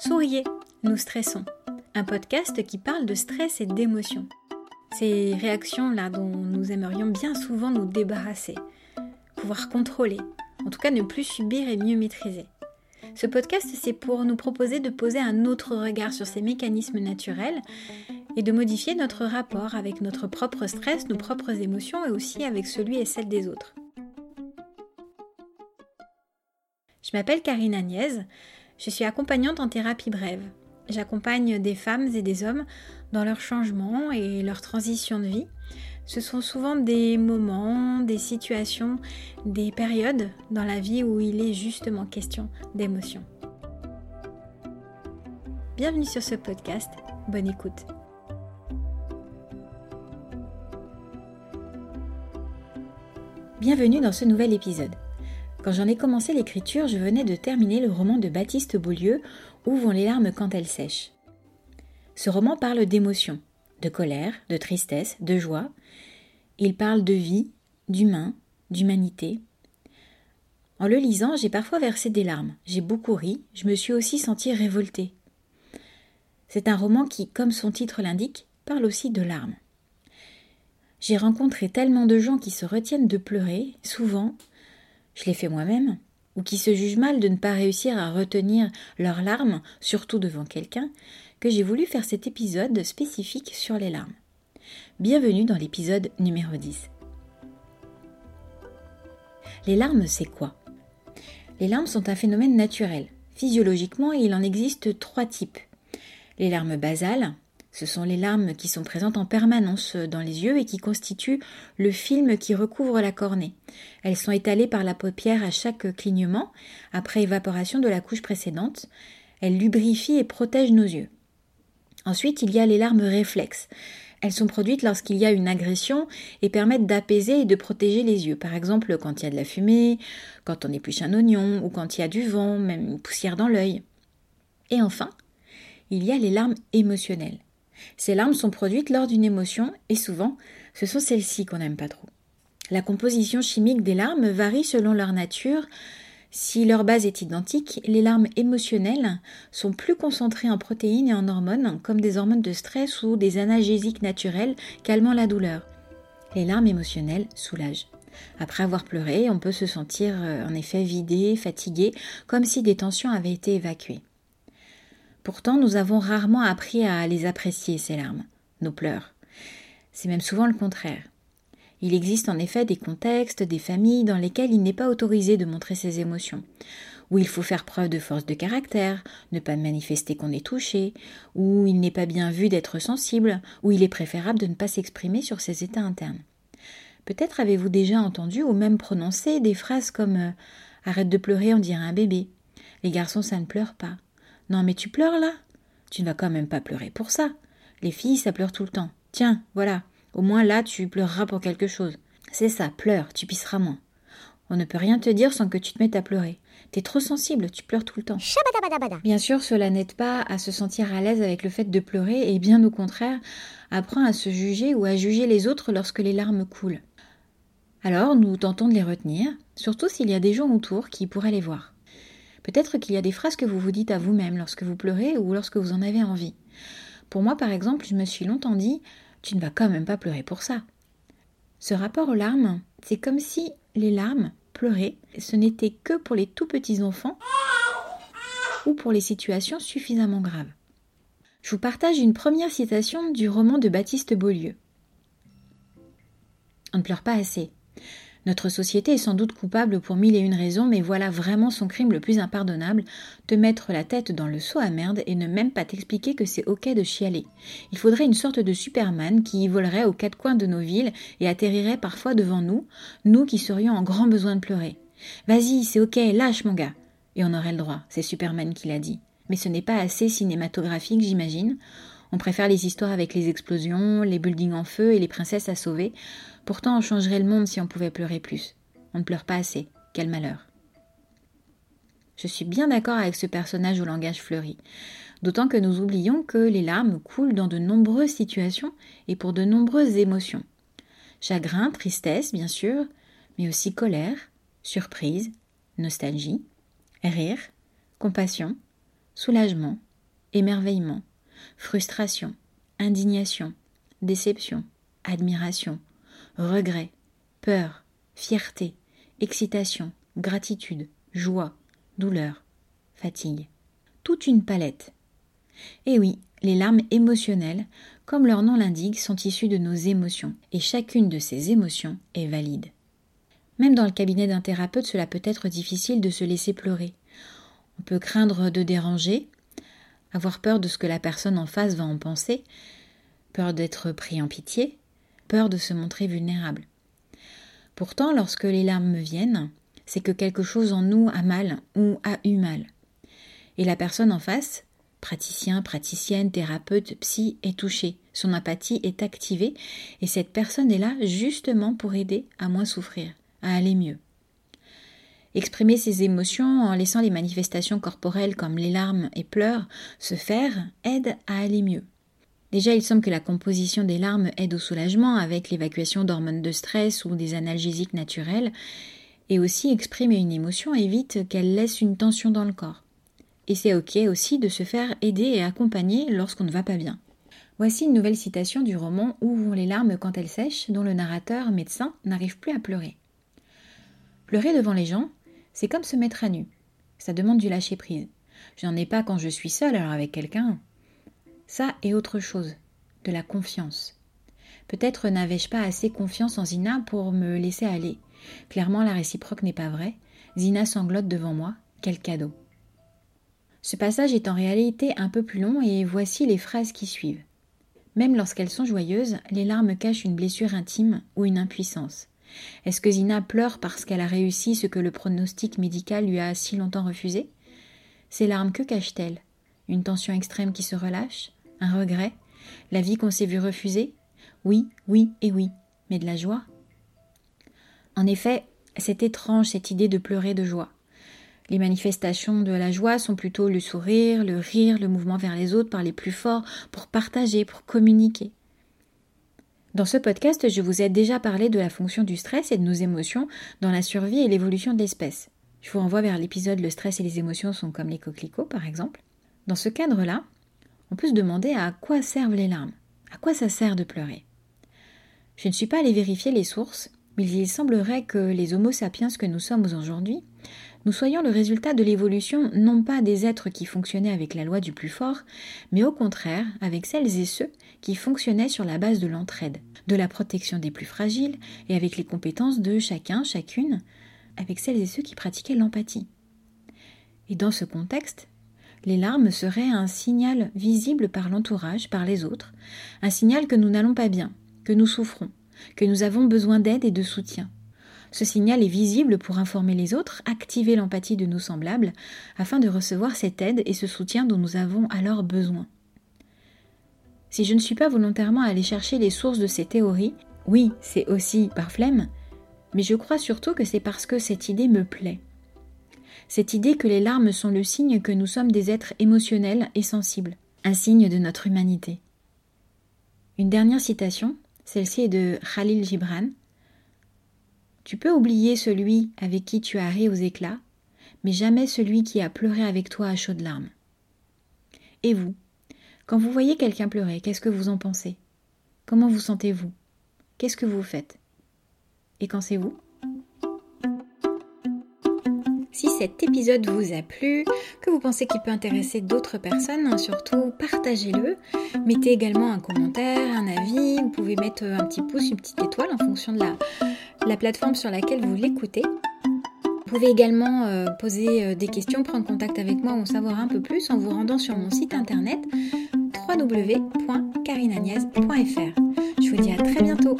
Souriez, nous stressons. Un podcast qui parle de stress et d'émotions. Ces réactions-là dont nous aimerions bien souvent nous débarrasser, pouvoir contrôler, en tout cas ne plus subir et mieux maîtriser. Ce podcast, c'est pour nous proposer de poser un autre regard sur ces mécanismes naturels et de modifier notre rapport avec notre propre stress, nos propres émotions et aussi avec celui et celle des autres. Je m'appelle Karine Agnès, je suis accompagnante en thérapie brève. J'accompagne des femmes et des hommes dans leur changement et leur transition de vie. Ce sont souvent des moments, des situations, des périodes dans la vie où il est justement question d'émotion. Bienvenue sur ce podcast, bonne écoute. Bienvenue dans ce nouvel épisode. Quand j'en ai commencé l'écriture, je venais de terminer le roman de Baptiste Beaulieu, Où vont les larmes quand elles sèchent. Ce roman parle d'émotions, de colère, de tristesse, de joie. Il parle de vie, d'humain, d'humanité. En le lisant, j'ai parfois versé des larmes, j'ai beaucoup ri, je me suis aussi sentie révoltée. C'est un roman qui, comme son titre l'indique, parle aussi de larmes. J'ai rencontré tellement de gens qui se retiennent de pleurer, souvent je l'ai fait moi-même, ou qui se jugent mal de ne pas réussir à retenir leurs larmes, surtout devant quelqu'un, que j'ai voulu faire cet épisode spécifique sur les larmes. Bienvenue dans l'épisode numéro 10. Les larmes, c'est quoi? Les larmes sont un phénomène naturel. Physiologiquement, il en existe trois types. Les larmes basales, ce sont les larmes qui sont présentes en permanence dans les yeux et qui constituent le film qui recouvre la cornée. Elles sont étalées par la paupière à chaque clignement, après évaporation de la couche précédente. Elles lubrifient et protègent nos yeux. Ensuite, il y a les larmes réflexes. Elles sont produites lorsqu'il y a une agression et permettent d'apaiser et de protéger les yeux. Par exemple, quand il y a de la fumée, quand on épluche un oignon ou quand il y a du vent, même une poussière dans l'œil. Et enfin, il y a les larmes émotionnelles. Ces larmes sont produites lors d'une émotion et souvent, ce sont celles-ci qu'on n'aime pas trop. La composition chimique des larmes varie selon leur nature. Si leur base est identique, les larmes émotionnelles sont plus concentrées en protéines et en hormones, comme des hormones de stress ou des analgésiques naturels calmant la douleur. Les larmes émotionnelles soulagent. Après avoir pleuré, on peut se sentir euh, en effet vidé, fatigué, comme si des tensions avaient été évacuées. Pourtant, nous avons rarement appris à les apprécier, ces larmes, nos pleurs. C'est même souvent le contraire. Il existe en effet des contextes, des familles dans lesquelles il n'est pas autorisé de montrer ses émotions, où il faut faire preuve de force de caractère, ne pas manifester qu'on est touché, où il n'est pas bien vu d'être sensible, où il est préférable de ne pas s'exprimer sur ses états internes. Peut-être avez-vous déjà entendu ou même prononcé des phrases comme euh, Arrête de pleurer, on dirait un bébé. Les garçons, ça ne pleure pas. Non, mais tu pleures là Tu ne vas quand même pas pleurer pour ça. Les filles, ça pleure tout le temps. Tiens, voilà. Au moins là, tu pleureras pour quelque chose. C'est ça, pleure, tu pisseras moins. On ne peut rien te dire sans que tu te mettes à pleurer. T'es trop sensible, tu pleures tout le temps. Bien sûr, cela n'aide pas à se sentir à l'aise avec le fait de pleurer et bien au contraire, apprend à se juger ou à juger les autres lorsque les larmes coulent. Alors, nous tentons de les retenir, surtout s'il y a des gens autour qui pourraient les voir. Peut-être qu'il y a des phrases que vous vous dites à vous-même lorsque vous pleurez ou lorsque vous en avez envie. Pour moi, par exemple, je me suis longtemps dit Tu ne vas quand même pas pleurer pour ça. Ce rapport aux larmes, c'est comme si les larmes, pleurer, ce n'était que pour les tout petits enfants ou pour les situations suffisamment graves. Je vous partage une première citation du roman de Baptiste Beaulieu. On ne pleure pas assez. Notre société est sans doute coupable pour mille et une raisons, mais voilà vraiment son crime le plus impardonnable, te mettre la tête dans le seau à merde et ne même pas t'expliquer que c'est ok de chialer. Il faudrait une sorte de Superman qui volerait aux quatre coins de nos villes et atterrirait parfois devant nous, nous qui serions en grand besoin de pleurer. Vas-y, c'est ok, lâche mon gars. Et on aurait le droit, c'est Superman qui l'a dit. Mais ce n'est pas assez cinématographique, j'imagine. On préfère les histoires avec les explosions, les buildings en feu et les princesses à sauver. Pourtant, on changerait le monde si on pouvait pleurer plus. On ne pleure pas assez. Quel malheur. Je suis bien d'accord avec ce personnage au langage fleuri. D'autant que nous oublions que les larmes coulent dans de nombreuses situations et pour de nombreuses émotions. Chagrin, tristesse, bien sûr, mais aussi colère, surprise, nostalgie, rire, compassion, soulagement, émerveillement, frustration, indignation, déception, admiration, regret, peur, fierté, excitation, gratitude, joie, douleur, fatigue. Toute une palette. Et oui, les larmes émotionnelles, comme leur nom l'indique, sont issues de nos émotions, et chacune de ces émotions est valide. Même dans le cabinet d'un thérapeute, cela peut être difficile de se laisser pleurer. On peut craindre de déranger, avoir peur de ce que la personne en face va en penser, peur d'être pris en pitié, peur de se montrer vulnérable. Pourtant, lorsque les larmes me viennent, c'est que quelque chose en nous a mal ou a eu mal. Et la personne en face, praticien, praticienne, thérapeute, psy, est touchée, son empathie est activée, et cette personne est là justement pour aider à moins souffrir à aller mieux. Exprimer ses émotions en laissant les manifestations corporelles comme les larmes et pleurs se faire aide à aller mieux. Déjà, il semble que la composition des larmes aide au soulagement avec l'évacuation d'hormones de stress ou des analgésiques naturels, et aussi exprimer une émotion évite qu'elle laisse une tension dans le corps. Et c'est ok aussi de se faire aider et accompagner lorsqu'on ne va pas bien. Voici une nouvelle citation du roman Où vont les larmes quand elles sèchent, dont le narrateur médecin n'arrive plus à pleurer. Pleurer devant les gens, c'est comme se mettre à nu. Ça demande du lâcher prise. Je n'en ai pas quand je suis seule, alors avec quelqu'un. Ça est autre chose, de la confiance. Peut-être n'avais-je pas assez confiance en Zina pour me laisser aller. Clairement, la réciproque n'est pas vraie. Zina sanglote devant moi. Quel cadeau. Ce passage est en réalité un peu plus long et voici les phrases qui suivent. Même lorsqu'elles sont joyeuses, les larmes cachent une blessure intime ou une impuissance. Est-ce que Zina pleure parce qu'elle a réussi ce que le pronostic médical lui a si longtemps refusé? Ces larmes, que cachent-elles Une tension extrême qui se relâche? Un regret? La vie qu'on s'est vu refuser? Oui, oui et oui, mais de la joie? En effet, c'est étrange cette idée de pleurer de joie. Les manifestations de la joie sont plutôt le sourire, le rire, le mouvement vers les autres par les plus forts, pour partager, pour communiquer. Dans ce podcast, je vous ai déjà parlé de la fonction du stress et de nos émotions dans la survie et l'évolution de l'espèce. Je vous renvoie vers l'épisode Le stress et les émotions sont comme les coquelicots, par exemple. Dans ce cadre-là, on peut se demander à quoi servent les larmes, à quoi ça sert de pleurer. Je ne suis pas allée vérifier les sources, mais il semblerait que les Homo sapiens que nous sommes aujourd'hui, nous soyons le résultat de l'évolution non pas des êtres qui fonctionnaient avec la loi du plus fort, mais au contraire avec celles et ceux qui fonctionnaient sur la base de l'entraide, de la protection des plus fragiles et avec les compétences de chacun, chacune, avec celles et ceux qui pratiquaient l'empathie. Et dans ce contexte, les larmes seraient un signal visible par l'entourage, par les autres, un signal que nous n'allons pas bien, que nous souffrons, que nous avons besoin d'aide et de soutien. Ce signal est visible pour informer les autres, activer l'empathie de nos semblables, afin de recevoir cette aide et ce soutien dont nous avons alors besoin. Si je ne suis pas volontairement allé chercher les sources de ces théories, oui, c'est aussi par flemme, mais je crois surtout que c'est parce que cette idée me plaît. Cette idée que les larmes sont le signe que nous sommes des êtres émotionnels et sensibles, un signe de notre humanité. Une dernière citation, celle-ci est de Khalil Gibran, tu peux oublier celui avec qui tu as ri aux éclats, mais jamais celui qui a pleuré avec toi à chaudes larmes. Et vous, quand vous voyez quelqu'un pleurer, qu'est-ce que vous en pensez? Comment vous sentez-vous? Qu'est-ce que vous faites? Et quand c'est vous? Si cet épisode vous a plu, que vous pensez qu'il peut intéresser d'autres personnes, surtout partagez-le. Mettez également un commentaire, un avis. Vous pouvez mettre un petit pouce, une petite étoile en fonction de la, la plateforme sur laquelle vous l'écoutez. Vous pouvez également euh, poser euh, des questions, prendre contact avec moi ou en savoir un peu plus en vous rendant sur mon site internet www.carinagnès.fr. Je vous dis à très bientôt